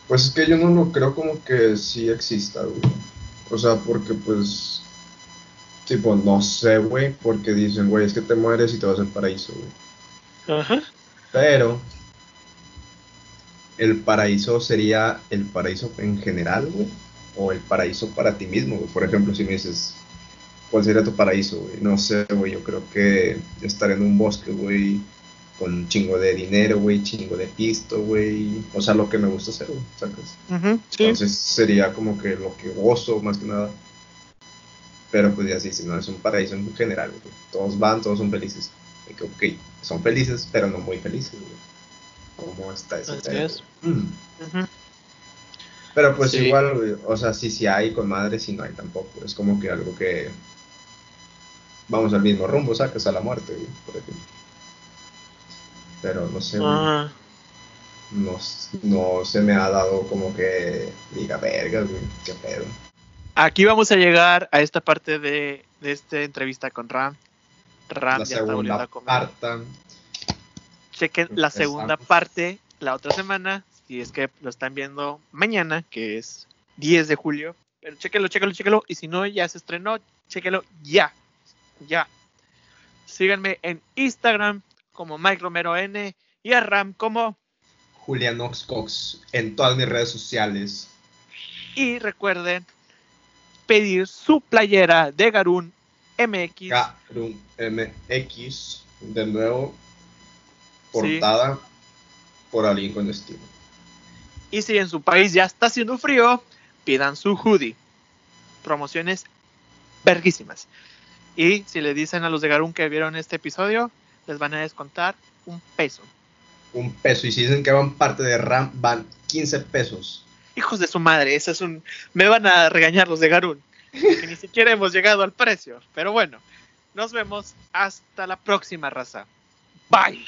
Pues es que yo no lo creo como que sí exista, güey. O sea, porque pues Tipo, no sé, güey, porque dicen, güey, es que te mueres y te vas al paraíso, güey. Ajá. Pero el paraíso sería el paraíso en general, güey. o el paraíso para ti mismo. Por ejemplo, si me dices, ¿cuál sería tu paraíso, güey? No sé, güey, yo creo que estar en un bosque, güey, con un chingo de dinero, güey, chingo de pisto, güey. O sea, lo que me gusta hacer, güey, ¿sacas? Entonces sería como que lo que gozo más que nada. Pero pues ya sí, si no es un paraíso en general, güey. Todos van, todos son felices. Ok, son felices, pero no muy felices, güey. ¿Cómo está ese mm. Pero pues igual, güey, o sea, sí, sí hay con madre, si no hay tampoco. Es como que algo que vamos al mismo rumbo, sacas a la muerte, güey, por ejemplo. Pero no sé, no, no se me ha dado como que diga, verga, güey, qué pedo. Aquí vamos a llegar a esta parte de, de esta entrevista con Ram. Ram la ya segunda está parte. Chequen la segunda parte la otra semana, si es que lo están viendo mañana, que es 10 de julio. Pero chequenlo, chequenlo, chequenlo. Y si no, ya se estrenó, chequenlo ya. Ya. Síganme en Instagram como Mike Romero N y a Ram como Julian Cox en todas mis redes sociales. Y recuerden pedir su playera de Garun MX. Garun MX, de nuevo, portada por alguien con estilo. Y si en su país ya está haciendo frío, pidan su hoodie. Promociones verguísimas. Y si le dicen a los de Garun que vieron este episodio, les van a descontar un peso. Un peso. Y si dicen que van parte de RAM, van 15 pesos. Hijos de su madre, eso es un. Me van a regañar los de Garun. Ni siquiera hemos llegado al precio. Pero bueno, nos vemos hasta la próxima raza. Bye.